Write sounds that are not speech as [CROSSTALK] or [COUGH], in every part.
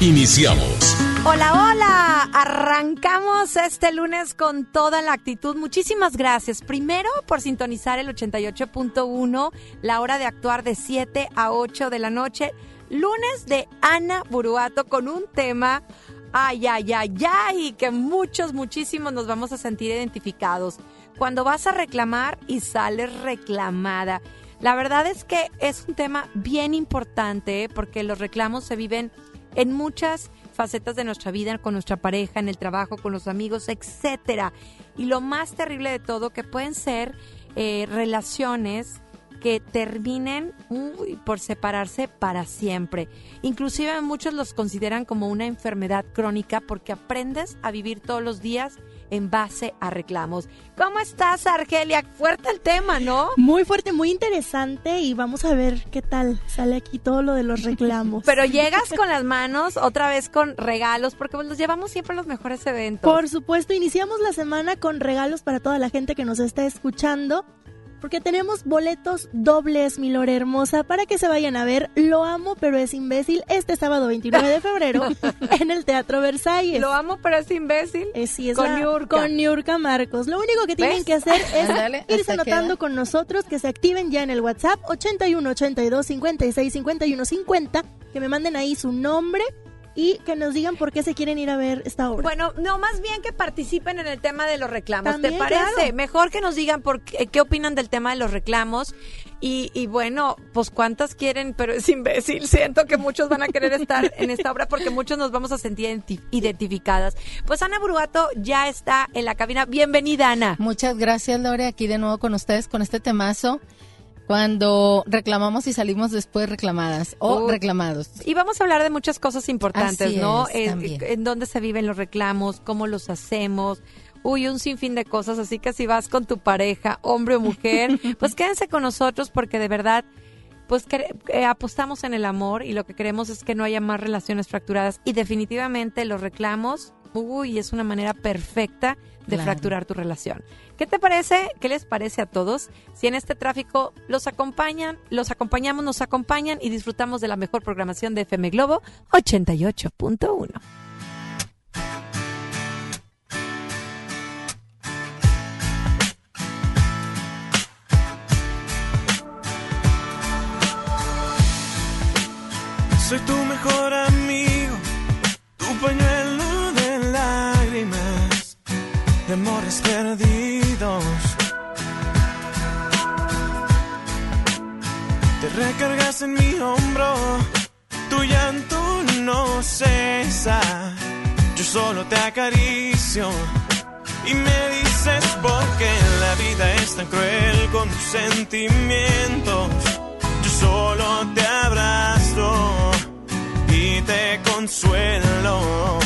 Iniciamos. Hola, hola. Arrancamos este lunes con toda la actitud. Muchísimas gracias. Primero por sintonizar el 88.1, la hora de actuar de 7 a 8 de la noche. Lunes de Ana Buruato con un tema, ay, ay, ay, ay, que muchos, muchísimos nos vamos a sentir identificados. Cuando vas a reclamar y sales reclamada. La verdad es que es un tema bien importante ¿eh? porque los reclamos se viven en muchas facetas de nuestra vida, con nuestra pareja, en el trabajo, con los amigos, etcétera. Y lo más terrible de todo, que pueden ser eh, relaciones que terminen por separarse para siempre. Inclusive muchos los consideran como una enfermedad crónica porque aprendes a vivir todos los días en base a reclamos. ¿Cómo estás, Argelia? Fuerte el tema, ¿no? Muy fuerte, muy interesante y vamos a ver qué tal sale aquí todo lo de los reclamos. Pero llegas con las manos otra vez con regalos porque los llevamos siempre a los mejores eventos. Por supuesto, iniciamos la semana con regalos para toda la gente que nos está escuchando. Porque tenemos boletos dobles, mi Lore hermosa, para que se vayan a ver Lo amo, pero es imbécil este sábado 29 de febrero [LAUGHS] en el Teatro Versalles. Lo amo, pero es imbécil. Eh, sí, es con la- Niurka. Con Niurka Marcos. Lo único que tienen ¿Ves? que hacer [LAUGHS] es irse anotando queda. con nosotros, que se activen ya en el WhatsApp 81 82 56 51 50, que me manden ahí su nombre y que nos digan por qué se quieren ir a ver esta obra. Bueno, no, más bien que participen en el tema de los reclamos. ¿Te También, parece? claro. Mejor que nos digan por qué, qué opinan del tema de los reclamos. Y, y bueno, pues cuántas quieren, pero es imbécil. [LAUGHS] Siento que muchos van a querer estar en esta obra porque muchos nos vamos a sentir identi- identificadas. Pues Ana Brugato ya está en la cabina. Bienvenida, Ana. Muchas gracias, Lore, aquí de nuevo con ustedes con este temazo. Cuando reclamamos y salimos después reclamadas o reclamados. Y vamos a hablar de muchas cosas importantes, Así ¿no? es, en dónde se viven los reclamos, cómo los hacemos. Uy, un sinfín de cosas, así que si vas con tu pareja, hombre o mujer, [LAUGHS] pues quédense con nosotros porque de verdad, pues eh, apostamos en el amor y lo que queremos es que no haya más relaciones fracturadas y definitivamente los reclamos, uy, es una manera perfecta de Claro. fracturar tu relación. ¿Qué te parece? ¿Qué les parece a todos? Si en este tráfico los acompañan, los acompañamos, nos acompañan y disfrutamos de la mejor programación de FM Globo 88.1. Soy tu mejor amigo, de amores perdidos. Te recargas en mi hombro, tu llanto no cesa. Yo solo te acaricio y me dices por qué la vida es tan cruel con tus sentimientos. Yo solo te abrazo y te consuelo.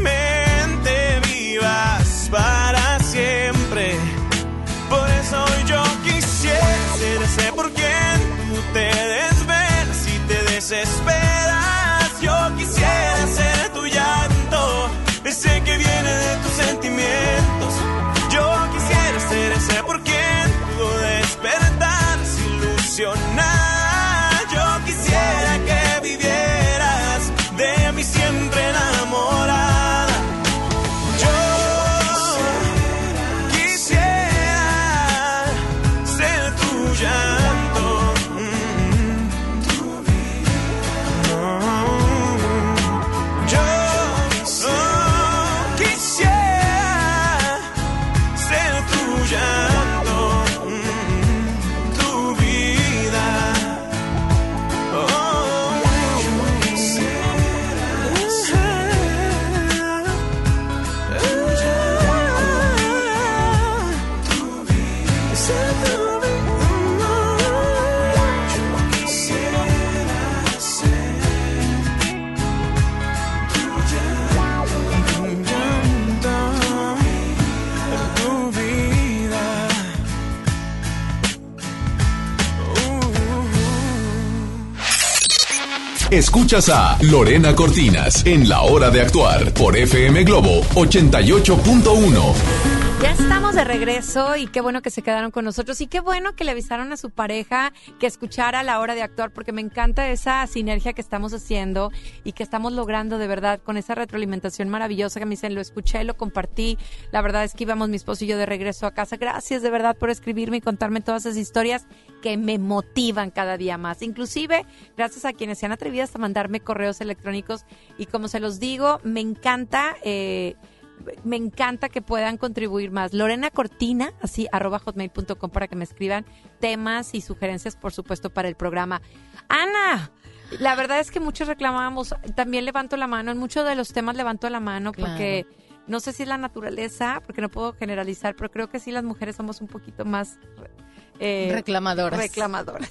Escuchas a Lorena Cortinas en La Hora de Actuar por FM Globo 88.1. Ya estamos de regreso y qué bueno que se quedaron con nosotros y qué bueno que le avisaron a su pareja que escuchara a la hora de actuar porque me encanta esa sinergia que estamos haciendo y que estamos logrando de verdad con esa retroalimentación maravillosa que me dicen, lo escuché, lo compartí. La verdad es que íbamos mi esposo y yo de regreso a casa. Gracias de verdad por escribirme y contarme todas esas historias que me motivan cada día más. Inclusive, gracias a quienes se han atrevido hasta mandarme correos electrónicos y como se los digo, me encanta... Eh, me encanta que puedan contribuir más. Lorena Cortina, así, arroba hotmail.com para que me escriban temas y sugerencias, por supuesto, para el programa. Ana, la verdad es que muchos reclamamos, también levanto la mano, en muchos de los temas levanto la mano porque no sé si es la naturaleza, porque no puedo generalizar, pero creo que sí las mujeres somos un poquito más eh, reclamadoras. Reclamadoras.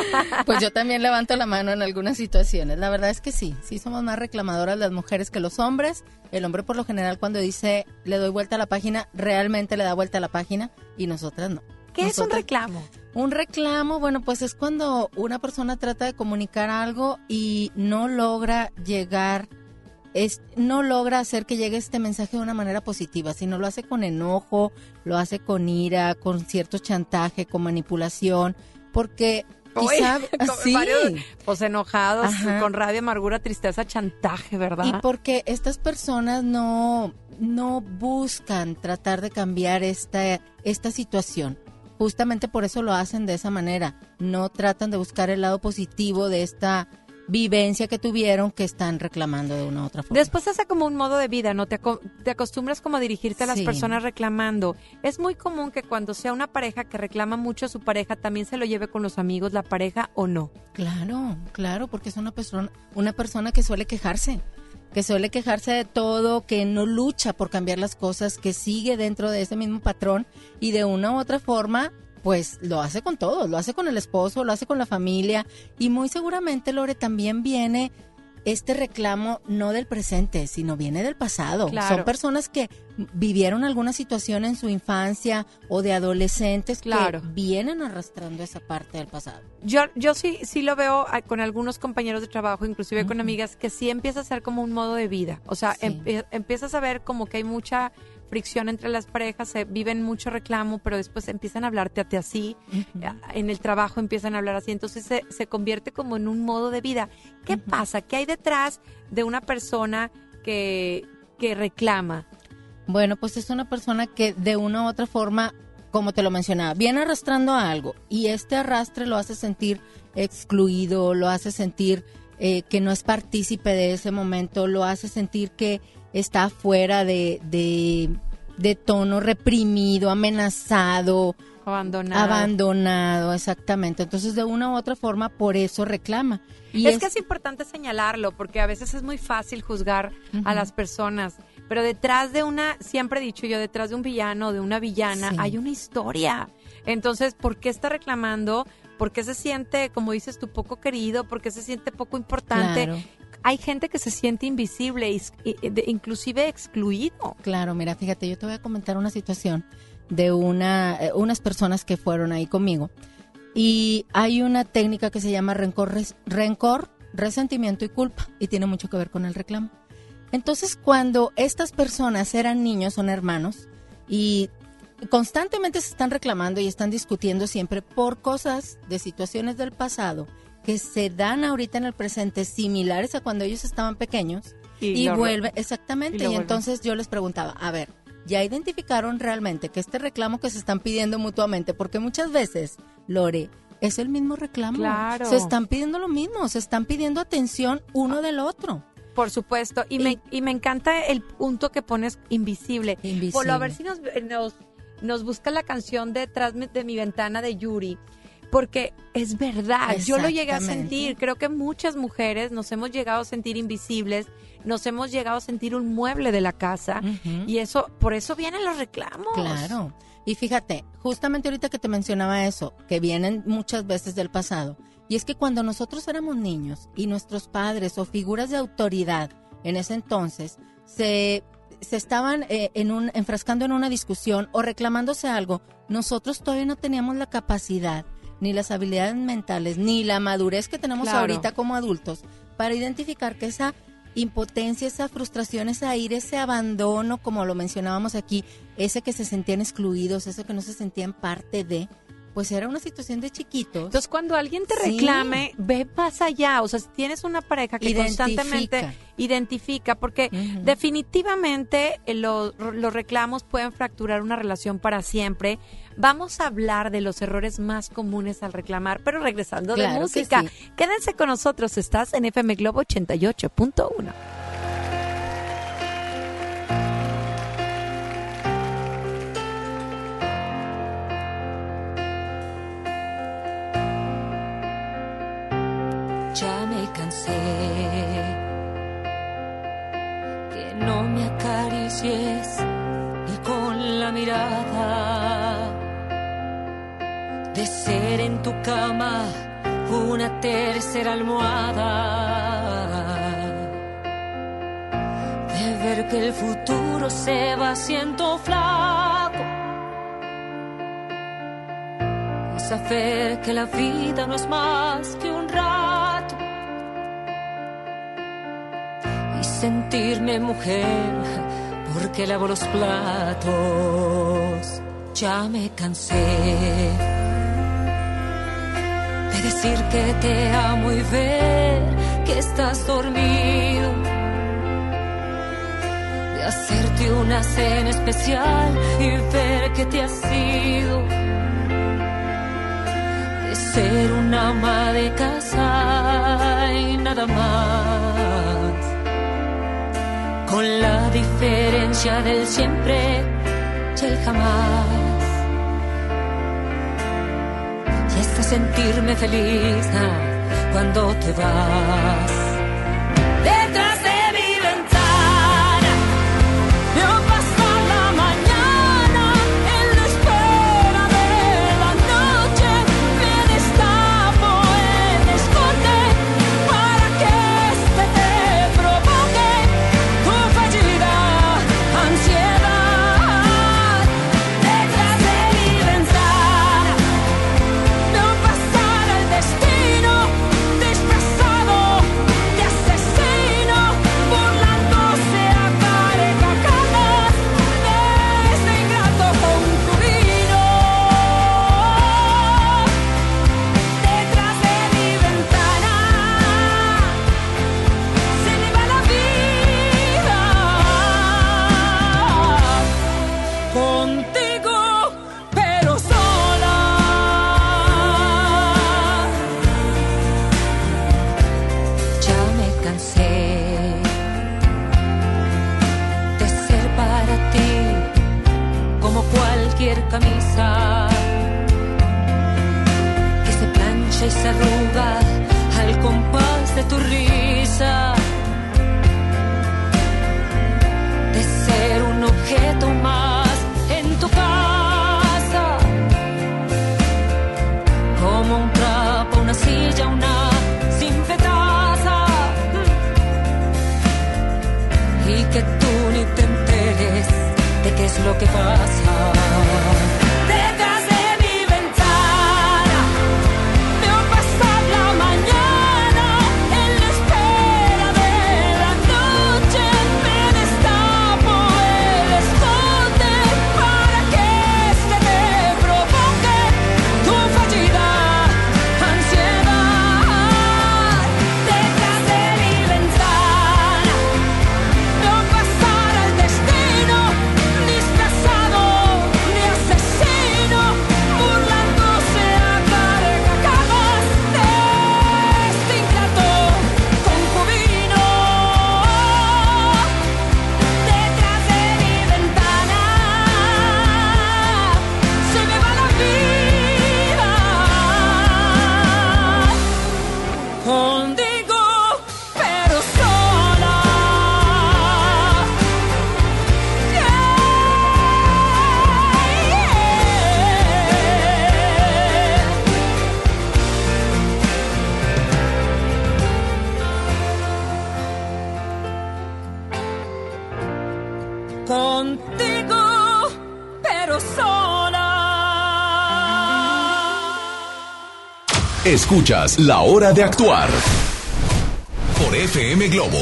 [LAUGHS] pues yo también levanto la mano en algunas situaciones. La verdad es que sí, sí somos más reclamadoras las mujeres que los hombres. El hombre por lo general cuando dice le doy vuelta a la página, realmente le da vuelta a la página y nosotras no. ¿Qué es un reclamo? Un reclamo, bueno, pues es cuando una persona trata de comunicar algo y no logra llegar no logra hacer que llegue este mensaje de una manera positiva, sino lo hace con enojo, lo hace con ira, con cierto chantaje, con manipulación, porque quizá [LAUGHS] sí, pues enojados, con rabia, amargura, tristeza, chantaje, ¿verdad? Y porque estas personas no no buscan tratar de cambiar esta esta situación. Justamente por eso lo hacen de esa manera. No tratan de buscar el lado positivo de esta vivencia que tuvieron que están reclamando de una u otra forma. Después hace como un modo de vida, ¿no? Te, te acostumbras como a dirigirte a las personas reclamando. Es muy común que cuando sea una pareja que reclama mucho a su pareja, también se lo lleve con los amigos, la pareja o no. Claro, claro, porque es una persona, una persona que suele quejarse que suele quejarse de todo, que no lucha por cambiar las cosas, que sigue dentro de ese mismo patrón y de una u otra forma pues lo hace con todos, lo hace con el esposo, lo hace con la familia y muy seguramente Lore también viene este reclamo no del presente, sino viene del pasado. Son personas que vivieron alguna situación en su infancia o de adolescentes que vienen arrastrando esa parte del pasado. Yo, yo sí, sí lo veo ah, con algunos compañeros de trabajo, inclusive con amigas, que sí empieza a ser como un modo de vida. O sea, empiezas a ver como que hay mucha fricción entre las parejas, se viven mucho reclamo, pero después empiezan a hablarte a ti así, en el trabajo empiezan a hablar así, entonces se, se convierte como en un modo de vida. ¿Qué pasa? ¿Qué hay detrás de una persona que, que reclama? Bueno, pues es una persona que de una u otra forma, como te lo mencionaba, viene arrastrando a algo y este arrastre lo hace sentir excluido, lo hace sentir eh, que no es partícipe de ese momento, lo hace sentir que está fuera de, de, tono reprimido, amenazado. Abandonado. Abandonado, exactamente. Entonces, de una u otra forma, por eso reclama. Y es, que es importante señalarlo, porque a veces es muy fácil juzgar a las personas. Pero detrás de una, siempre he dicho yo, detrás de un villano o de una villana, hay una historia. Entonces, ¿por qué está reclamando? ¿Por qué se siente, como dices tú, poco querido? ¿Por qué se siente poco importante? Hay gente que se siente invisible, inclusive excluido. Claro, mira, fíjate, yo te voy a comentar una situación de una, eh, unas personas que fueron ahí conmigo. Y hay una técnica que se llama rencor, rencor, resentimiento y culpa, y tiene mucho que ver con el reclamo. Entonces, cuando estas personas eran niños, son hermanos, y constantemente se están reclamando y están discutiendo siempre por cosas de situaciones del pasado que se dan ahorita en el presente similares a cuando ellos estaban pequeños y, vuelve exactamente y, entonces yo les preguntaba a ver ya identificaron realmente que este reclamo que se están pidiendo mutuamente porque muchas veces Lore es el mismo reclamo. Claro. se están pidiendo lo mismo se están pidiendo atención uno del otro. Por supuesto. Y, me y me encanta el punto que pones invisible, invisible. por a ver si nos, nos nos busca la canción detrás de mi ventana de Yuri porque es verdad, yo lo llegué a sentir, creo que muchas mujeres nos hemos llegado a sentir invisibles, nos hemos llegado a sentir un mueble de la casa y eso, por eso vienen los reclamos. Claro. Y fíjate, justamente ahorita que te mencionaba eso, que vienen muchas veces del pasado, y es que cuando nosotros éramos niños y nuestros padres o figuras de autoridad en ese entonces se, se estaban eh, en un, enfrascando en una discusión o reclamándose algo, nosotros todavía no teníamos la capacidad ni las habilidades mentales, ni la madurez que tenemos ahorita como adultos para identificar que esa impotencia, esa frustración, esa ira, ese abandono, como lo mencionábamos aquí, ese que se sentían excluidos, ese que no se sentían parte de, pues era una situación de chiquitos. Entonces, cuando alguien te Sí. reclame, ve más allá. O sea, si tienes una pareja que Identifica. constantemente identifica, porque definitivamente eh, lo- los reclamos pueden fracturar una relación para siempre. Vamos a hablar de los errores más comunes al reclamar, pero regresando Claro de música. sí. Quédense con nosotros, estás en FM Globo 88.1. cansé que no me acaricies ni con la mirada. De ser en tu cama una tercera almohada. De ver que el futuro se va haciendo flaco. Y saber que la vida no es más que un rato y sentirme mujer porque lavo los platos. Ya me cansé de decir que te amo y ver que estás dormido, de hacerte una cena especial y ver que te has ido de ser una ama de casa y nada más. Con la diferencia del siempre y el jamás. Y hasta sentirme feliz ah, cuando te vas. Es lo que pasa. Escuchas La Hora de Actuar por FM Globo.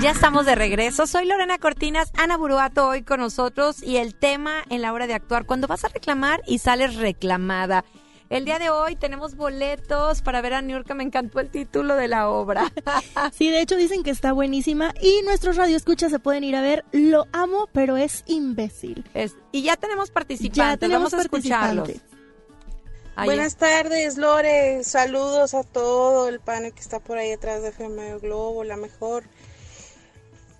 Ya estamos de regreso. Soy Lorena Cortinas, Ana Buruato hoy con nosotros y el tema en la hora de actuar, cuando vas a reclamar y sales reclamada. El día de hoy tenemos boletos para ver a New York. Me encantó el título de la obra. [LAUGHS] Sí, de hecho dicen que está buenísima y nuestros radioescuchas se pueden ir a ver. Lo amo, pero es imbécil. Es- y ya tenemos participantes. Ya tenemos Vamos a escucharlos. Buenas tardes, Lore. Saludos a todo el panel que está por ahí detrás de FM Globo, la mejor.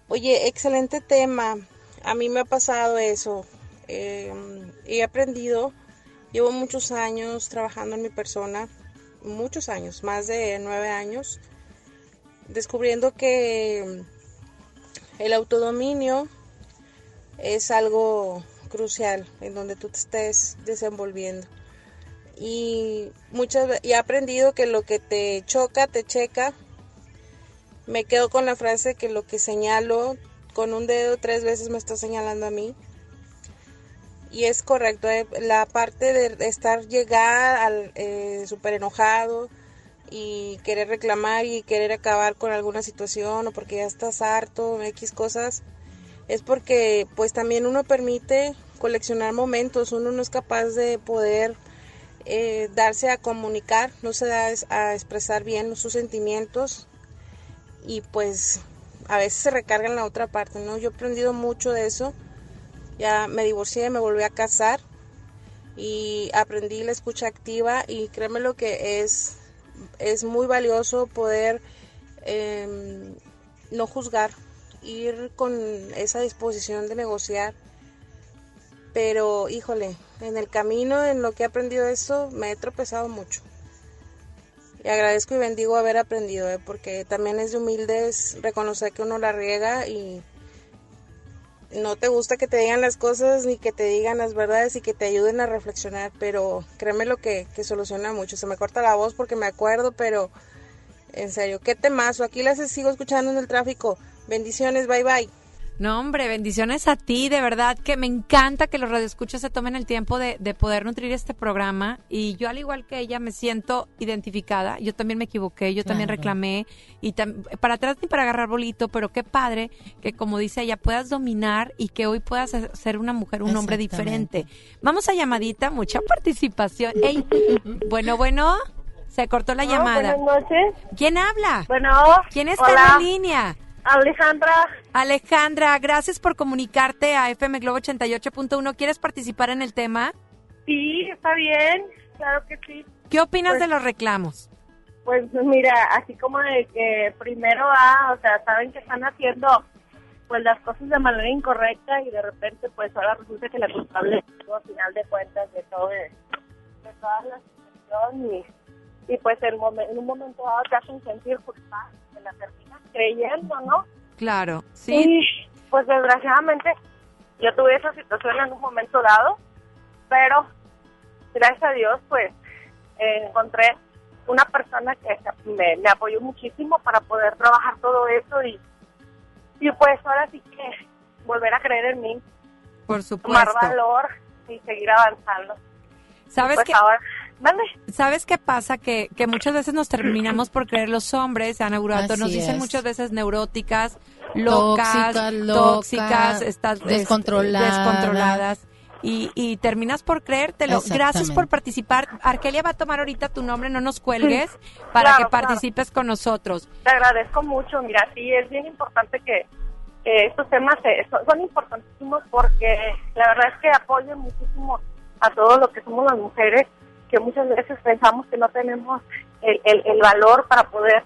Oye, excelente tema. A mí me ha pasado eso. Eh, he aprendido, llevo muchos años trabajando en mi persona, muchos años, más de nueve años, descubriendo que el autodominio es algo crucial en donde tú te estés desenvolviendo y muchas y he aprendido que lo que te choca te checa. Me quedo con la frase que lo que señalo con un dedo tres veces me está señalando a mí. Y es correcto, eh, la parte de estar llegar al eh, súper enojado y querer reclamar y querer acabar con alguna situación o porque ya estás harto, X cosas, es porque pues también uno permite coleccionar momentos, uno no es capaz de poder eh, darse a comunicar, no se da a expresar bien sus sentimientos y pues a veces se recarga en la otra parte, ¿no? Yo he aprendido mucho de eso, ya me divorcié, me volví a casar y aprendí la escucha activa y créeme lo que es, es muy valioso poder em, no juzgar, ir con esa disposición de negociar pero híjole, en el camino, en lo que he aprendido eso, me he tropezado mucho. Y agradezco y bendigo haber aprendido, ¿eh? porque también es de humildes reconocer que uno la riega y no te gusta que te digan las cosas ni que te digan las verdades y que te ayuden a reflexionar, pero créeme lo que, que soluciona mucho. Se me corta la voz porque me acuerdo, pero en serio, qué temazo. Aquí las sigo escuchando en el tráfico. Bendiciones, bye bye. No, hombre, bendiciones a ti, de verdad que me encanta que los radioescuchas se tomen el tiempo de, de poder nutrir este programa y yo al igual que ella me siento identificada, yo también me equivoqué, yo también Claro. reclamé y tam- para atrás ni para agarrar bolito, pero qué padre que como dice ella puedas dominar y que hoy puedas ser- una mujer, un hombre diferente. Vamos a llamadita, mucha participación. Ey, bueno, bueno, se cortó la llamada. Buenas noches. ¿Quién habla? Bueno, ¿Quién está hola, en la línea? Alejandra. Alejandra, gracias por comunicarte a FM Globo 88.1. ¿Quieres participar en el tema? Sí, está bien, claro que sí. ¿Qué opinas Pues- de los reclamos? Pues mira, así como de que primero va, o sea, saben que están haciendo pues las cosas de manera incorrecta y de repente pues ahora resulta que la culpable es al final de cuentas de todo de, de toda la situación y, pues en, en un momento dado te hacen sentir culpable, te la terminas creyendo, ¿no? Claro, sí. Y pues desgraciadamente yo tuve esa situación en un momento dado, pero gracias a Dios pues eh, encontré una persona que me, me apoyó muchísimo para poder trabajar todo eso y, y pues ahora sí que volver a creer en mí, Por tomar supuesto. valor y seguir avanzando. ¿Sabes pues qué? ahora, ¿vale? ¿Sabes qué pasa? Que, que muchas veces nos terminamos por creer los hombres, Ana Burato, nos dicen es. muchas veces neuróticas, locas, Tóxica, loca, tóxicas, estás este, descontrolada. descontroladas. Y, y terminas por creértelo. Gracias por participar. Arkelia va a tomar ahorita tu nombre, no nos cuelgues, para Claro, que claro. participes con nosotros. Te agradezco mucho. Mira, sí, es bien importante que, que estos temas se- son, son importantísimos porque la verdad es que apoyan muchísimo a todo lo que somos las mujeres, que muchas veces pensamos que no tenemos el, el, el valor para poder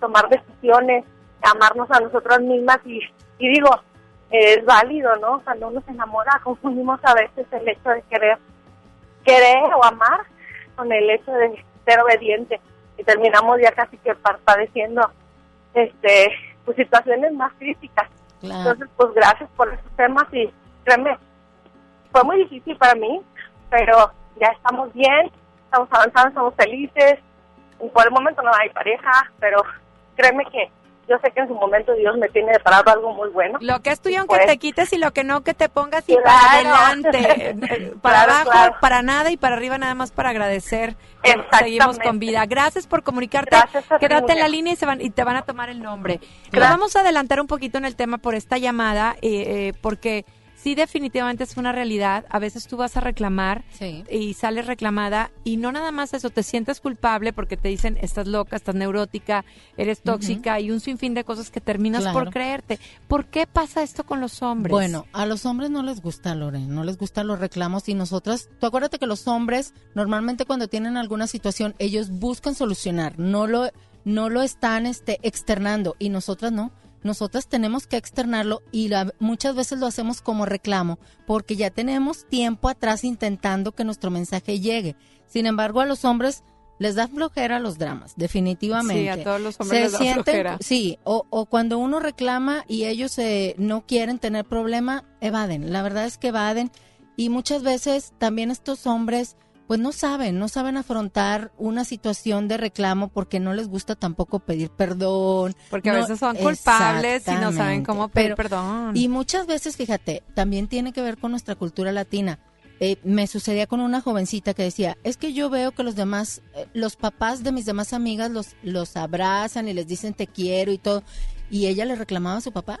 tomar decisiones, amarnos a nosotras mismas y, y digo, eh, es válido, ¿no? Cuando uno se enamora, [LAUGHS] confundimos a veces el hecho de querer querer o amar con el hecho de ser obediente y terminamos ya casi que pa- padeciendo este pues situaciones más críticas Claro. entonces pues gracias por esos temas y créeme fue muy difícil para mí pero ya estamos bien estamos avanzando estamos felices y por el momento no hay pareja pero créeme que yo sé que en su momento Dios me tiene preparado algo muy bueno. Lo que es tuyo, aunque Pues- te quites y lo que no, que te pongas y Claro. para adelante. [LAUGHS] Para Claro, abajo, claro. para nada y para arriba nada más para agradecer. Seguimos con vida. Gracias por comunicarte. Gracias a ti, Quédate en la línea y, se van, y te van a tomar el nombre. Nos vamos a adelantar un poquito en el tema por esta llamada, eh, eh, porque sí definitivamente es una realidad. A veces tú vas a reclamar Sí. y sales reclamada y no nada más eso, te sientes culpable porque te dicen estás loca, estás neurótica, eres tóxica y un sinfín de cosas que terminas por creerte. ¿Por qué pasa esto con los hombres? Bueno, a los hombres no les gusta, Loren, no les gustan los reclamos y nosotras, tú acuérdate que los hombres normalmente cuando tienen alguna situación, ellos buscan solucionar, no lo, no lo están este, externando y nosotras no. Nosotras tenemos que externarlo y la- muchas veces lo hacemos como reclamo porque ya tenemos tiempo atrás intentando que nuestro mensaje llegue. Sin embargo, a los hombres les da flojera los dramas, definitivamente. Sí, a todos los hombres Se les da sienten- flojera. Sí, o, o cuando uno reclama y ellos eh, no quieren tener problema, evaden. La verdad es que evaden. Y muchas veces también estos hombres, pues no saben, no saben afrontar una situación de reclamo porque no les gusta tampoco pedir perdón. porque a veces son culpables y no saben cómo pedir Pero- perdón. Y muchas veces, fíjate, también tiene que ver con nuestra cultura latina. Eh, me sucedía con una jovencita que decía, es que yo veo que los demás, eh, los papás de mis demás amigas los, los abrazan y les dicen te quiero y todo. Y ella le reclamaba a su papá.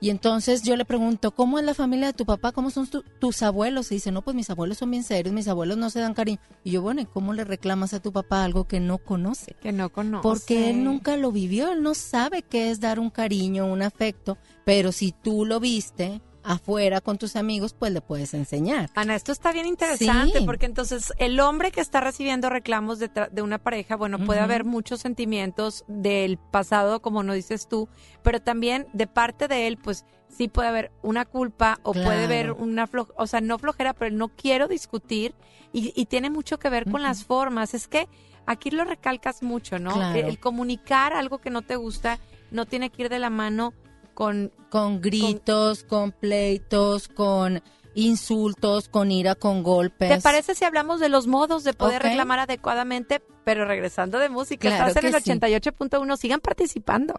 Y entonces yo le pregunto, ¿cómo es la familia de tu papá? ¿Cómo son tu- tus abuelos? Y dice, no, pues mis abuelos son bien serios, mis abuelos no se dan cariño. Y yo, bueno, ¿y cómo le reclamas a tu papá algo que no conoce? que no conoce. Porque él nunca lo vivió, él no sabe qué es dar un cariño, un afecto, pero si tú lo viste afuera con tus amigos, pues le puedes enseñar. Ana, esto está bien interesante Sí. porque entonces el hombre que está recibiendo reclamos de, tra- de una pareja, bueno, puede haber muchos sentimientos del pasado, como no dices tú, pero también de parte de él, pues sí puede haber una culpa o puede haber una flojera, o sea, no flojera, pero no quiero discutir y, y tiene mucho que ver con las formas. Es que aquí lo recalcas mucho, ¿no? Claro. El, el comunicar algo que no te gusta no tiene que ir de la mano con Con gritos, con, pleitos, con insultos, con ira, con golpes. ¿Te parece si hablamos de los modos de poder reclamar adecuadamente? Pero regresando de música, Claro estás en el que sí. 88.1, sigan participando.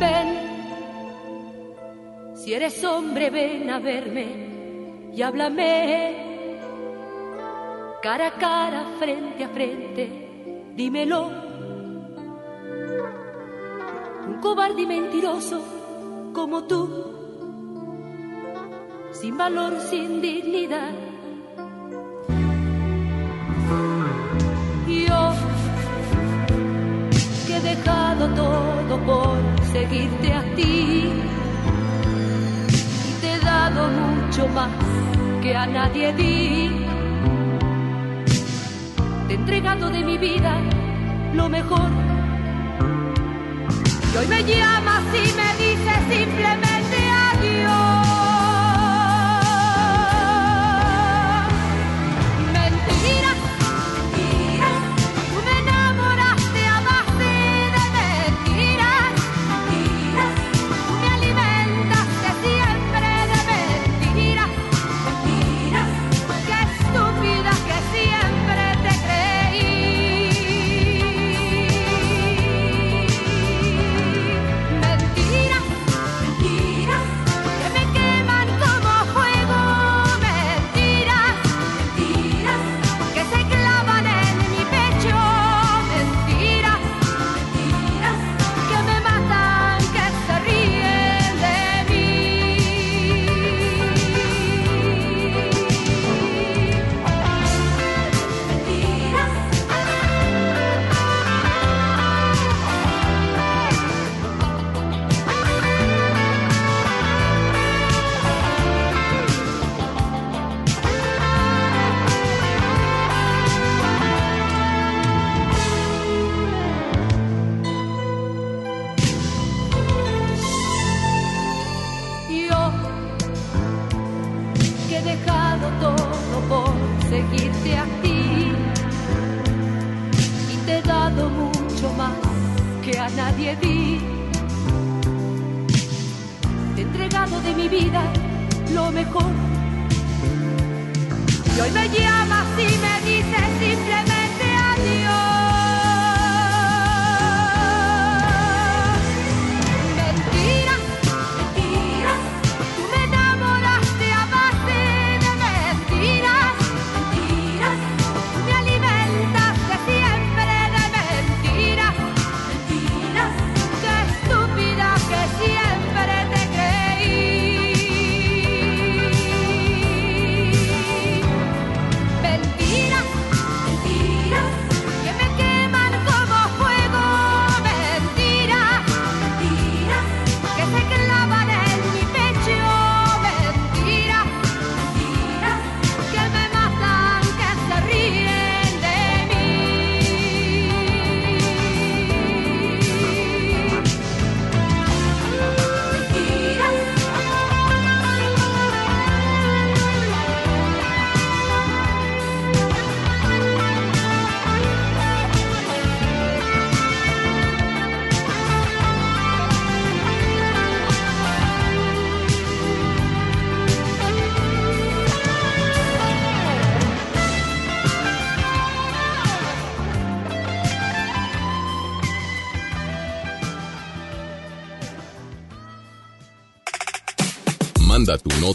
Ven, si eres hombre, ven a verme y háblame. Cara a cara, frente a frente, dímelo. Un cobarde y mentiroso como tú, sin valor, sin dignidad. Yo que he dejado todo por seguirte a ti y te he dado mucho más que a nadie di. Te he entregado de mi vida lo mejor. Y hoy me llamas y me dices simplemente adiós.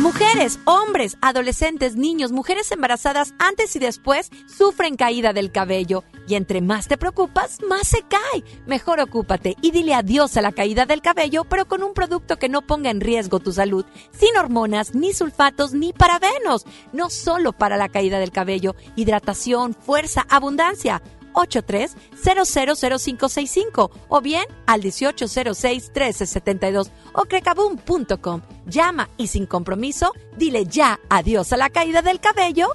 Mujeres, hombres, adolescentes, niños, mujeres embarazadas antes y después sufren caída del cabello. Y entre más te preocupas, más se cae. Mejor ocúpate y dile adiós a la caída del cabello, pero con un producto que no ponga en riesgo tu salud. Sin hormonas, ni sulfatos, ni parabenos. No solo para la caída del cabello, hidratación, fuerza, abundancia. 83-000565 o bien al 1806-1372 o crecaboom.com. Llama y sin compromiso, dile ya adiós a la caída del cabello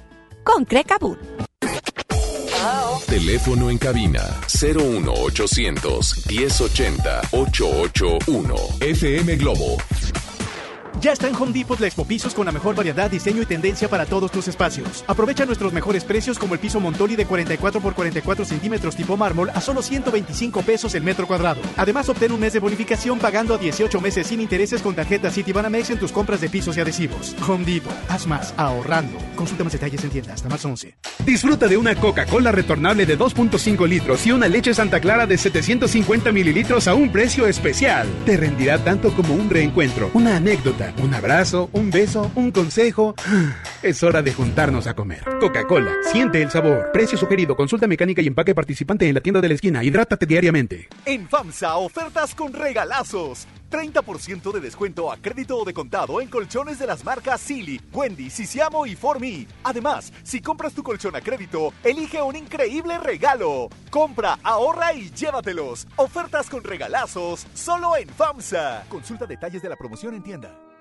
con Crecaboom. Teléfono en cabina 01800 1080 881 FM Globo. Ya está en Home Depot la Expo Pisos con la mejor variedad, diseño y tendencia para todos tus espacios. Aprovecha nuestros mejores precios como el piso Montoli de 44 por 44 centímetros tipo mármol a solo 125 pesos el metro cuadrado. Además, obtén un mes de bonificación pagando a 18 meses sin intereses con tarjeta Citibanamex en tus compras de pisos y adhesivos. Home Depot, haz más ahorrando. Consulta más detalles en tienda hasta más 11. Disfruta de una Coca-Cola retornable de 2.5 litros y una leche Santa Clara de 750 mililitros a un precio especial. Te rendirá tanto como un reencuentro, una anécdota, un abrazo, un beso, un consejo. [GASPS] Es hora de juntarnos a comer. Coca-Cola, siente el sabor. Precio sugerido, consulta mecánica y empaque participante en la tienda de la esquina. Hidrátate diariamente. En FAMSA, ofertas con regalazos. 30% de descuento a crédito o de contado en colchones de las marcas Silly, Wendy, Sisiamo y Formi. Además, si compras tu colchón a crédito, elige un increíble regalo. Compra, ahorra y llévatelos. Ofertas con regalazos solo en FAMSA. Consulta detalles de la promoción en tienda.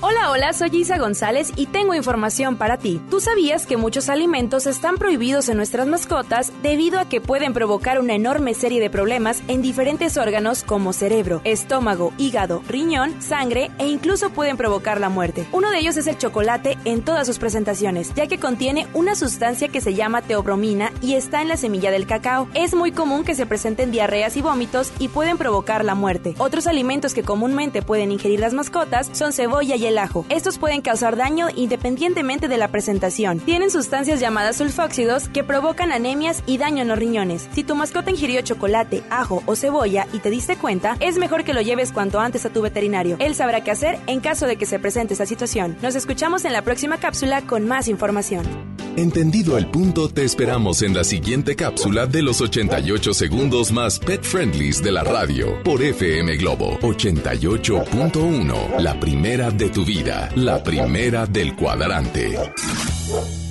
Hola, hola, soy Isa González y tengo información para ti. ¿Tú sabías que muchos alimentos están prohibidos en nuestras mascotas debido a que pueden provocar una enorme serie de problemas en diferentes órganos como cerebro, estómago, hígado, riñón, sangre e incluso pueden provocar la muerte? Uno de ellos es el chocolate en todas sus presentaciones, ya que contiene una sustancia que se llama teobromina y está en la semilla del cacao. Es muy común que se presenten diarreas y vómitos y pueden provocar la muerte. Otros alimentos que comúnmente pueden ingerir las mascotas son cebolla y el ajo. Estos pueden causar daño independientemente de la presentación. Tienen sustancias llamadas sulfóxidos que provocan anemias y daño en los riñones. Si tu mascota ingirió chocolate, ajo o cebolla y te diste cuenta, es mejor que lo lleves cuanto antes a tu veterinario. Él sabrá qué hacer en caso de que se presente esta situación. Nos escuchamos en la próxima cápsula con más información. Entendido el punto, te esperamos en la siguiente cápsula de los 88 segundos más pet friendlies de la radio por FM Globo 88.1. La primera de tu vida, la primera del cuadrante.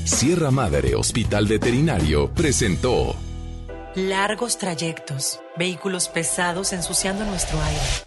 Sierra Madre Hospital Veterinario presentó Largos trayectos, vehículos pesados ensuciando nuestro aire.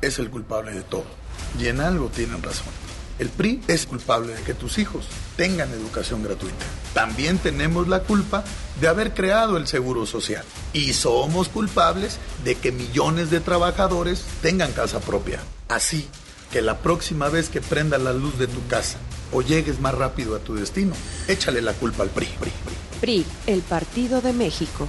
es el culpable de todo. Y en algo tienen razón. El PRI es culpable de que tus hijos tengan educación gratuita. También tenemos la culpa de haber creado el Seguro Social. Y somos culpables de que millones de trabajadores tengan casa propia. Así que la próxima vez que prenda la luz de tu casa o llegues más rápido a tu destino, échale la culpa al PRI. PRI, PRI. PRI, el Partido de México.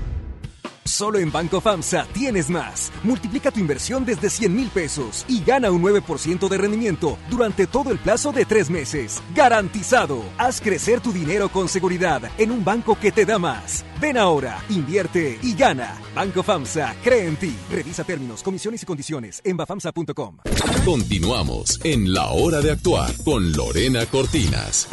Solo en Banco FAMSA tienes más. Multiplica tu inversión desde 100 mil pesos y gana un 9% de rendimiento durante todo el plazo de tres meses. ¡Garantizado! Haz crecer tu dinero con seguridad en un banco que te da más. Ven ahora, invierte y gana. Banco FAMSA cree en ti. Revisa términos, comisiones y condiciones en bafamsa.com. Continuamos en La Hora de Actuar con Lorena Cortinas.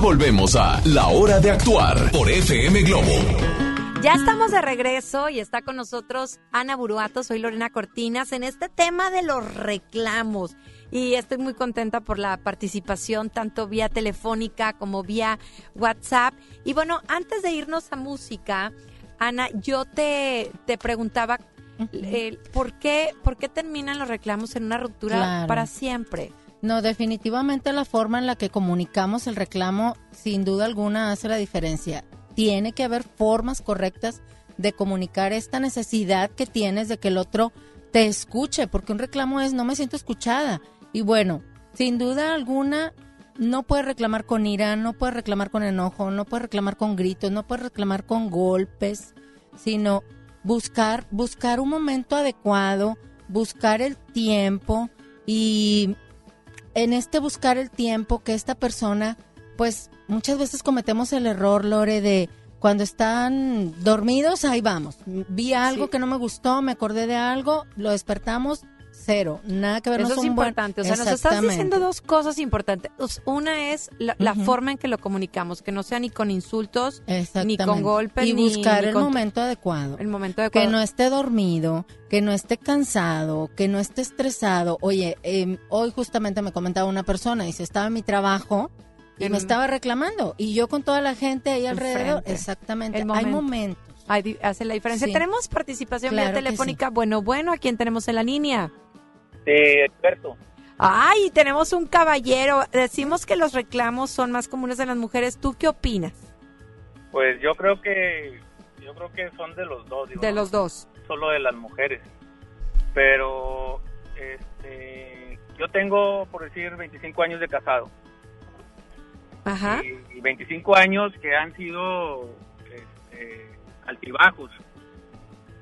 Volvemos a La Hora de Actuar por FM Globo. Ya estamos de regreso y está con nosotros Ana Buruato, soy Lorena Cortinas, en este tema de los reclamos. Y estoy muy contenta por la participación, tanto vía telefónica como vía WhatsApp. Y bueno, antes de irnos a música, Ana, yo te, te preguntaba, eh, ¿por, qué, ¿por qué terminan los reclamos en una ruptura Claro. para siempre? No, definitivamente la forma en la que comunicamos el reclamo, sin duda alguna, hace la diferencia. Tiene que haber formas correctas de comunicar esta necesidad que tienes de que el otro te escuche, porque un reclamo es no me siento escuchada. Y bueno, sin duda alguna, no puedes reclamar con ira, no puedes reclamar con enojo, no puedes reclamar con gritos, no puedes reclamar con golpes, sino buscar, buscar un momento adecuado, buscar el tiempo y en este buscar el tiempo que esta persona, pues muchas veces cometemos el error, Lore, de cuando están dormidos, ahí vamos. Vi algo que no me gustó, me acordé de algo, lo despertamos, cero. Nada que ver, no Eso es un buen- importante. O sea, nos estás diciendo dos cosas importantes. Una es la, forma en que lo comunicamos, que no sea ni con insultos, ni con golpes, y buscar ni el con- momento adecuado. El momento Que adecuado. no esté dormido, que no esté cansado, que no esté estresado. Oye, eh, hoy justamente me comentaba una persona, dice, estaba en mi trabajo y me estaba reclamando. Y yo con toda la gente ahí alrededor, exactamente. Hay momento. momentos. Hay hace la diferencia. Sí. Tenemos participación Claro vía que telefónica. Bueno, bueno, ¿a quién tenemos en la línea? De experto. Ay, tenemos un caballero. Decimos que los reclamos son más comunes en las mujeres. ¿Tú qué opinas Pues yo creo que yo creo que son de los dos, digo, de los dos? solo de las mujeres. Pero este yo tengo por decir 25 años de casado Ajá. y, y 25 años que han sido este, altibajos.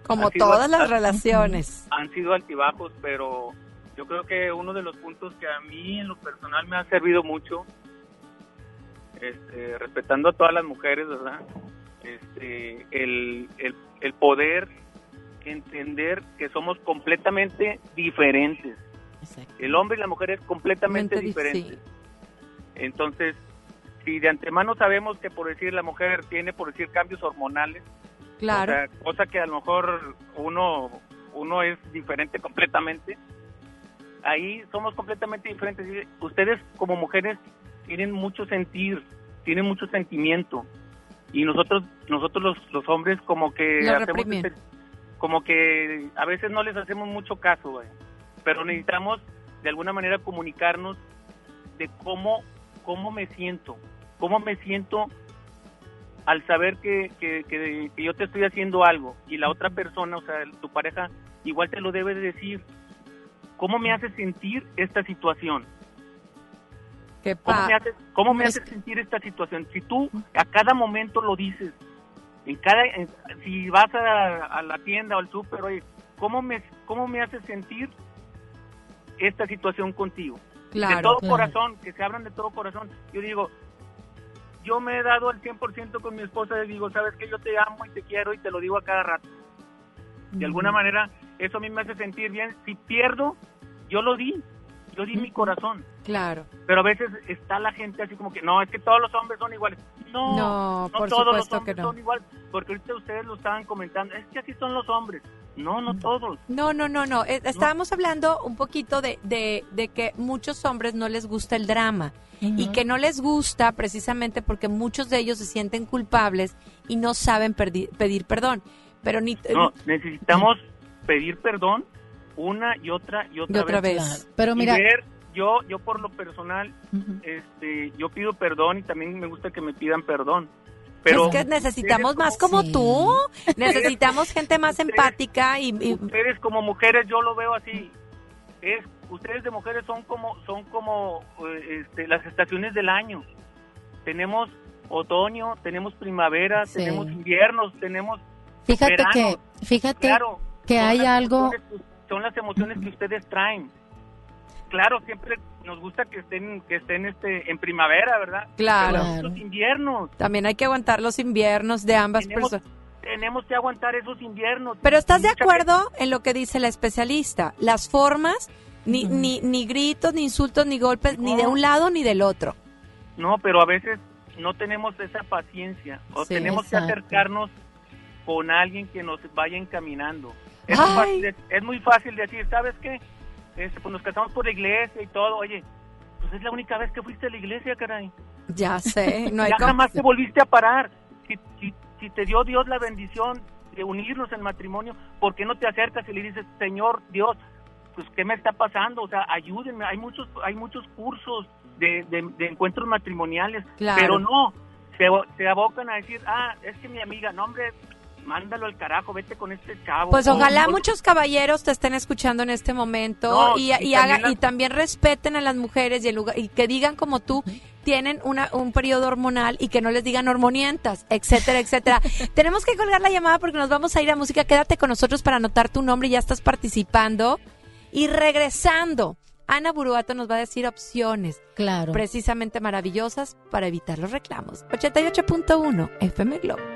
Como Han sido- todas las relaciones. Han sido altibajos, pero yo creo que uno de los puntos que a mí en lo personal me ha servido mucho, este, respetando a todas las mujeres, ¿verdad? Este, el, el, el poder entender que somos completamente diferentes. El hombre y la mujer es completamente Mente dif- diferente. Entonces, si de antemano sabemos que por decir la mujer tiene por decir cambios hormonales, Claro. o sea, cosa que a lo mejor uno, uno es diferente completamente. Ahí somos completamente diferentes. Ustedes como mujeres tienen mucho sentir, tienen mucho sentimiento. Y nosotros, nosotros los, los hombres como que hacemos este- como que a veces no les hacemos mucho caso, güey. pero necesitamos de alguna manera comunicarnos de cómo, cómo me siento, cómo me siento al saber que, que, que- que yo te estoy haciendo algo y la otra persona, o sea, tu pareja, igual te lo debe de decir. ¿Cómo me hace sentir esta situación? ¿Qué ¿Cómo me hace, cómo me hace sentir esta situación? Si tú a cada momento lo dices, en cada, en- si vas a, a la tienda o al súper, oye, ¿cómo me, ¿cómo me hace sentir esta situación contigo? Claro, de todo claro. corazón, que se abran de todo corazón. Yo digo, yo me he dado al 100% con mi esposa y digo, sabes que yo te amo y te quiero y te lo digo a cada rato. De alguna manera, eso a mí me hace sentir bien. Si pierdo, yo lo di, yo di mi corazón. Claro. Pero a veces está la gente así como que, no, es que todos los hombres son iguales. No, No, por todos los supuesto que hombres no. son iguales. Porque ahorita ustedes lo estaban comentando, es que así son los hombres. No, no todos. No, no, no, no. Eh, Estábamos hablando un poquito de, de, de que muchos hombres no les gusta el drama y que no les gusta precisamente porque muchos de ellos se sienten culpables y no saben pedir perdón. Pero ni No, necesitamos pedir perdón una y otra y otra, Y otra vez. Pero Y mira- ver, yo, yo por lo personal, este, yo pido perdón y también me gusta que me pidan perdón. Pero es que necesitamos más como tú. Necesitamos gente más empática y, y- ustedes como mujeres yo lo veo así es ustedes de mujeres son como son como eh, este, las estaciones del año tenemos otoño tenemos primavera Sí. tenemos inviernos tenemos Fíjate verano. que, fíjate Claro, que hay algo, son las emociones que ustedes traen claro siempre nos gusta que estén que estén este en primavera verdad Claro. Pero los inviernos también hay que aguantar los inviernos de ambas personas. tenemos que aguantar esos inviernos Pero estás de acuerdo en lo que dice la especialista. Las formas, ni, ni, ni gritos, ni insultos, ni golpes, ni de un lado ni del otro. No, pero a veces no tenemos esa paciencia o Sí, tenemos que acercarnos con alguien que nos vaya encaminando. Es muy, fácil, de- es muy fácil decir, ¿sabes qué? Este, pues nos casamos por la iglesia y todo. Oye, pues es la única vez que fuiste a la iglesia, caray. Ya sé, no hay ya jamás te volviste a parar. Si, si, si te dio Dios la bendición de unirnos en matrimonio, ¿por qué no te acercas y le dices, Señor Dios, pues qué me está pasando? O sea, ayúdenme. Hay muchos, hay muchos cursos de, de- de encuentros matrimoniales, Claro. pero no. Se, se abocan a decir, ah, es que mi amiga, no hombre, mándalo al carajo, vete con este chavo. Pues ojalá muchos caballeros te estén escuchando en este momento No, y, y y también haga- las- y también respeten a las mujeres y, el lugar, y que digan como tú tienen una, un periodo hormonal y que no les digan hormonientas, etcétera, etcétera. [LAUGHS] Tenemos que colgar la llamada porque nos vamos a ir a música. Quédate con nosotros para anotar tu nombre, ya estás participando. Y regresando, Ana Buruato nos va a decir opciones Claro. precisamente maravillosas para evitar los reclamos. 88.1 FM Globo.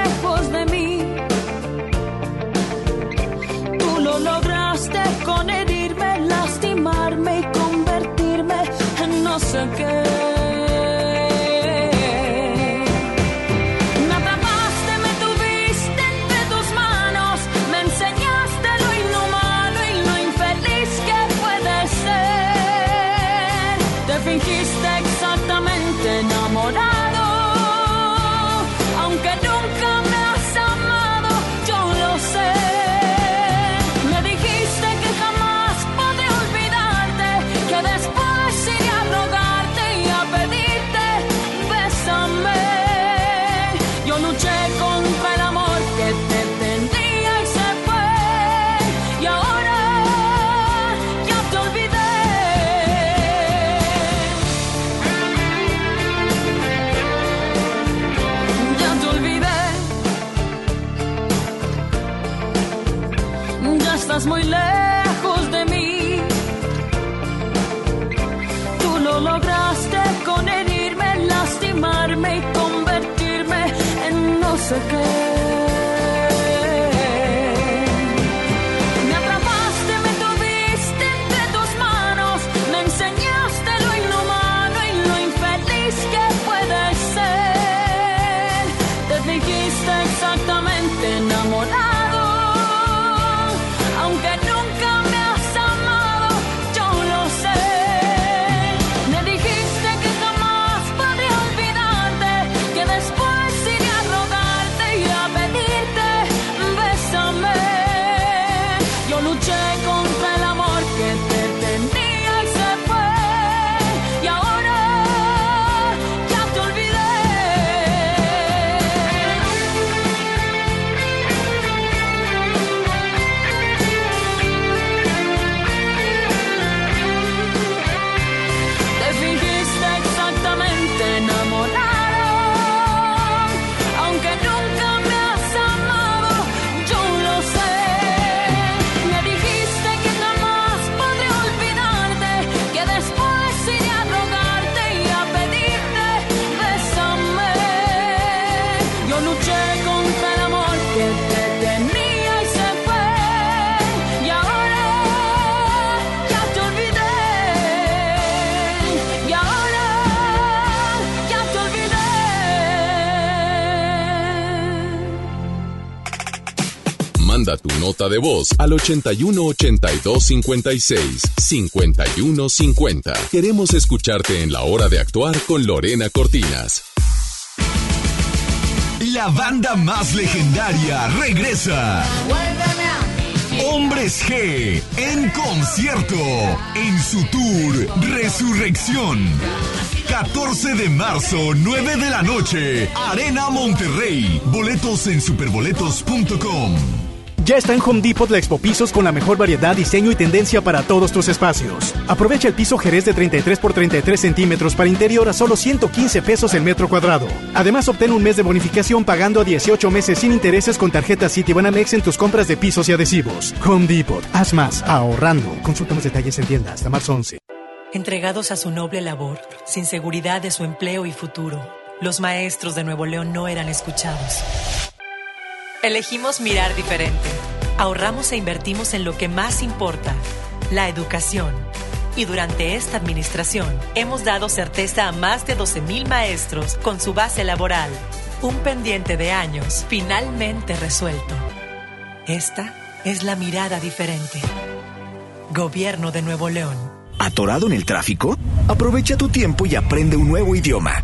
con herirme, lastimarme y convertirme en no sé qué. De voz al 81 82 56 51 50. Queremos escucharte en la hora de actuar con Lorena Cortinas. La banda más legendaria regresa. Hombres G en concierto en su tour Resurrección. 14 de marzo, 9 de la noche, Arena Monterrey. Boletos en superboletos.com. Ya está en Home Depot la Expo Pisos con la mejor variedad, diseño y tendencia para todos tus espacios. Aprovecha el piso Jerez de 33 por 33 centímetros para interior a solo 115 pesos el metro cuadrado. Además, obtén un mes de bonificación pagando a 18 meses sin intereses con tarjeta Citibanamex en tus compras de pisos y adhesivos. Home Depot. Haz más ahorrando. Consulta más detalles en tienda hasta marzo 11. Entregados a su noble labor, sin seguridad de su empleo y futuro, los maestros de Nuevo León no eran escuchados. Elegimos mirar diferente. Ahorramos e invertimos en lo que más importa, la educación. Y durante esta administración hemos dado certeza a más de 12.000 maestros con su base laboral. Un pendiente de años finalmente resuelto. Esta es la mirada diferente. Gobierno de Nuevo León. ¿Atorado en el tráfico? Aprovecha tu tiempo y aprende un nuevo idioma.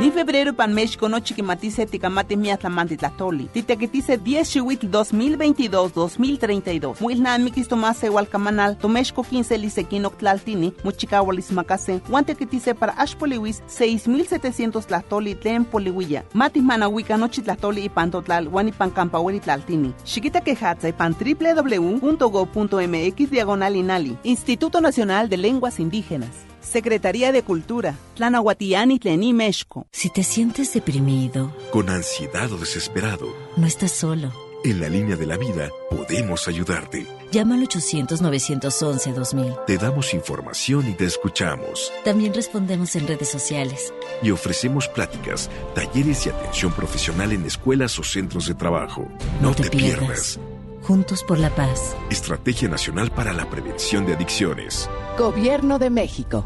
Ni febrero pan México no chiquimatice ticamate mi atlamanti tlatoli. Titequetice 10 chihuitl 2022-2032. Muilna mikis tomase hualcamanal, tomexco 15 lisequino tlaltini, muchicahualis macase, guantequetice para ashpoliwis 6700 tlatoli tlen poliwilla. Matis manahuica nochi tlatoli y pantotlal, guani pancampahueli tlaltini. Chiquita quejatza pan www.go.mx diagonal inali. Instituto Nacional de Lenguas Indígenas. Secretaría de Cultura, Tlanahuatiani Tlení, México. Si te sientes deprimido, Con ansiedad o desesperado, no estás solo. en la línea de la vida podemos ayudarte. Llama al 800-911-2000. Te damos información y te escuchamos. También respondemos en redes sociales. Y ofrecemos pláticas, talleres y atención profesional en escuelas o centros de trabajo. No, te te, pierdas. pierdas. Juntos por la paz. Estrategia Nacional para la Prevención de Adicciones. Gobierno de México.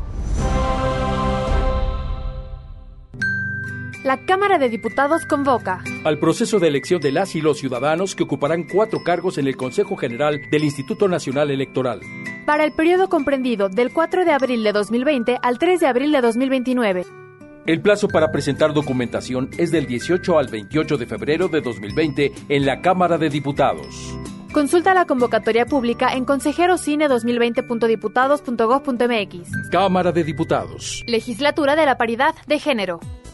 La Cámara de Diputados convoca al proceso de elección de las y los ciudadanos que ocuparán cuatro cargos en el Consejo General del Instituto Nacional Electoral. para el periodo comprendido del 4 de abril de 2020 al 3 de abril de 2029. El plazo para presentar documentación es del 18 al 28 de febrero de 2020 en la Cámara de Diputados. Consulta la convocatoria pública en consejerocine2020.diputados.gov.mx. Cámara de Diputados. Legislatura de la Paridad de Género.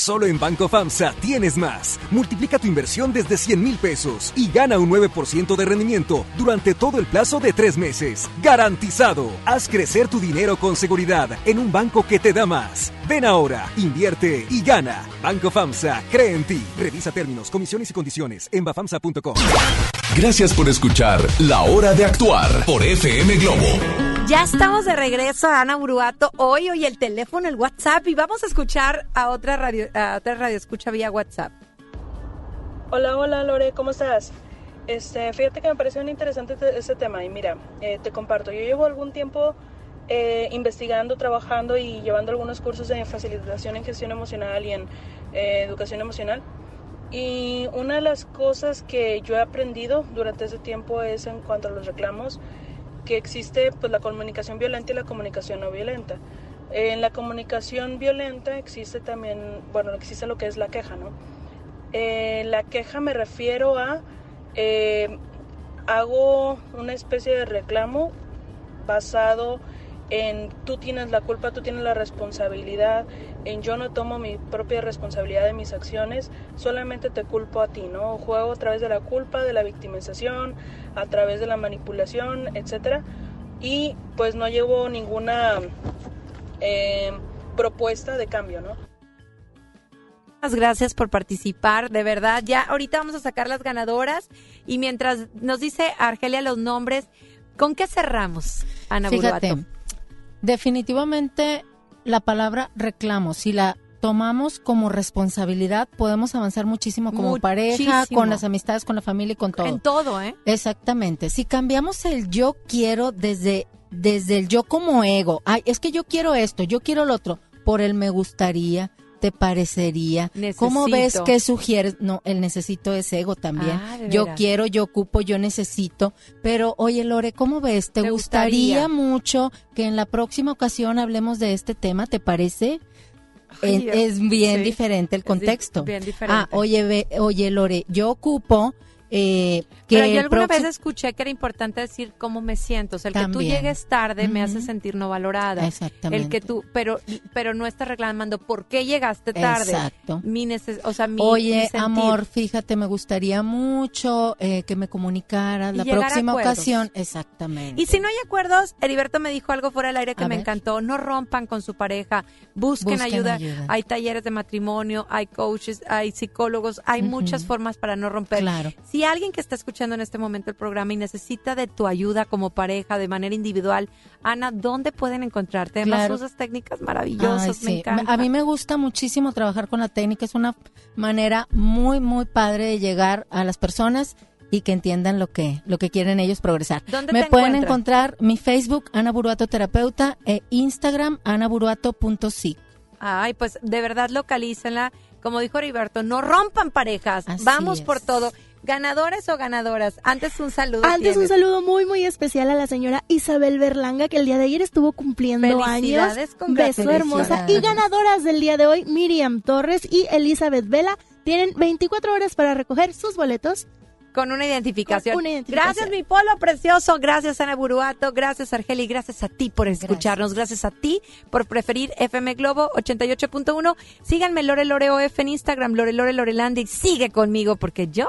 Solo en Banco FAMSA tienes más. Multiplica tu inversión desde 100 mil pesos y gana un 9% de rendimiento durante todo el plazo de tres meses. ¡Garantizado! Haz crecer tu dinero con seguridad en un banco que te da más. Ven ahora, invierte y gana. Banco FAMSA cree en ti. Revisa términos, comisiones y condiciones en bafamsa.com. Gracias por escuchar La Hora de Actuar por FM Globo. Ya estamos de regreso a Ana Buruato. Hoy, hoy el teléfono, el WhatsApp y vamos a escuchar a otra radio, a otra radio escucha vía WhatsApp. Hola, hola Lore, ¿cómo estás? Este, fíjate que me pareció muy interesante este, tema y mira, eh, te comparto, yo llevo algún tiempo eh, investigando, trabajando y llevando algunos cursos de facilitación en gestión emocional y en eh, educación emocional. Y una de las cosas que yo he aprendido durante ese tiempo es en cuanto a los reclamos, que existe pues la comunicación violenta y la comunicación no violenta. En la comunicación violenta existe también, bueno, existe lo que es la queja, ¿no? Eh, la queja me refiero a, eh, hago una especie de reclamo basado en tú tienes la culpa, tú tienes la responsabilidad, en yo no tomo mi propia responsabilidad de mis acciones, solamente te culpo a ti, ¿no? Juego a través de la culpa, de la victimización, a través de la manipulación, etcétera, y pues no llevo ninguna eh, propuesta de cambio, ¿no? Muchas gracias por participar, de verdad. Ya ahorita vamos a sacar las ganadoras y mientras nos dice Argelia los nombres, ¿con qué cerramos, Ana Fíjate, definitivamente la palabra reclamo, si la tomamos como responsabilidad, podemos avanzar muchísimo como pareja, con las amistades, con la familia y con todo. En todo, ¿eh? Exactamente. Si cambiamos el yo quiero desde, desde el yo como ego, ay, es que yo quiero esto, yo quiero lo otro, por el me gustaría, te parecería. ¿Cómo ves Necesito. que sugieres? No, el necesito es ego también. Ah, ¿de yo quiero, yo ocupo, yo necesito. Pero, oye, Lore, ¿cómo ves? ¿Te, gustaría. mucho que en la próxima ocasión hablemos de este tema? ¿Te parece? Ay, es bien Sí. diferente el contexto. bien diferente. Ah, oye, ve- oye, Lore, yo ocupo eh, que Pero yo alguna vez escuché que era importante decir cómo me siento. O sea, el que tú llegues tarde me hace sentir no valorada. Exactamente. El que tú, pero, pero no estás reclamando por qué llegaste tarde. Exacto. Mi neces o sea, mi, Oye, amor, fíjate, me gustaría mucho eh, que me comunicaras la próxima ocasión. Exactamente. Y si no hay acuerdos, Heriberto me dijo algo fuera del aire que A me ver. encantó. No rompan con su pareja. Busquen, Busquen ayuda. ayuda. Hay talleres de matrimonio, hay coaches, hay psicólogos, hay muchas formas para no romper. Claro. Si alguien que está escuchando en este momento el programa y necesita de tu ayuda como pareja de manera individual, Ana, ¿dónde pueden encontrarte? Además, Claro. usas técnicas maravillosas, Ay, me encanta. A mí me gusta muchísimo trabajar con la técnica. Es una manera muy, muy padre de llegar a las personas y que entiendan lo que, lo que quieren ellos progresar. ¿Dónde Me te pueden encontrar mi Facebook, Ana Buruato Terapeuta, e Instagram, anaburuato.sic. Ay, pues de verdad localícenla. Como dijo Heriberto, no rompan parejas. Así Vamos es. por todo. ¿Ganadores o ganadoras? Antes un saludo. Antes un saludo muy muy especial a la señora Isabel Berlanga que el día de ayer estuvo cumpliendo años. Felicidades, Beso hermosa. Y ganadoras del día de hoy, Miriam Torres y Elizabeth Vela, tienen 24 horas para recoger sus boletos. Con una identificación. Con una identificación. Gracias, mi polo precioso. Gracias, Ana Buruato. Gracias, Argeli. Gracias a ti por escucharnos. Gracias a ti por preferir FM Globo 88.1. Síganme Lore Lore OF en Instagram, Lore Lore Lorelandia y sigue conmigo porque yo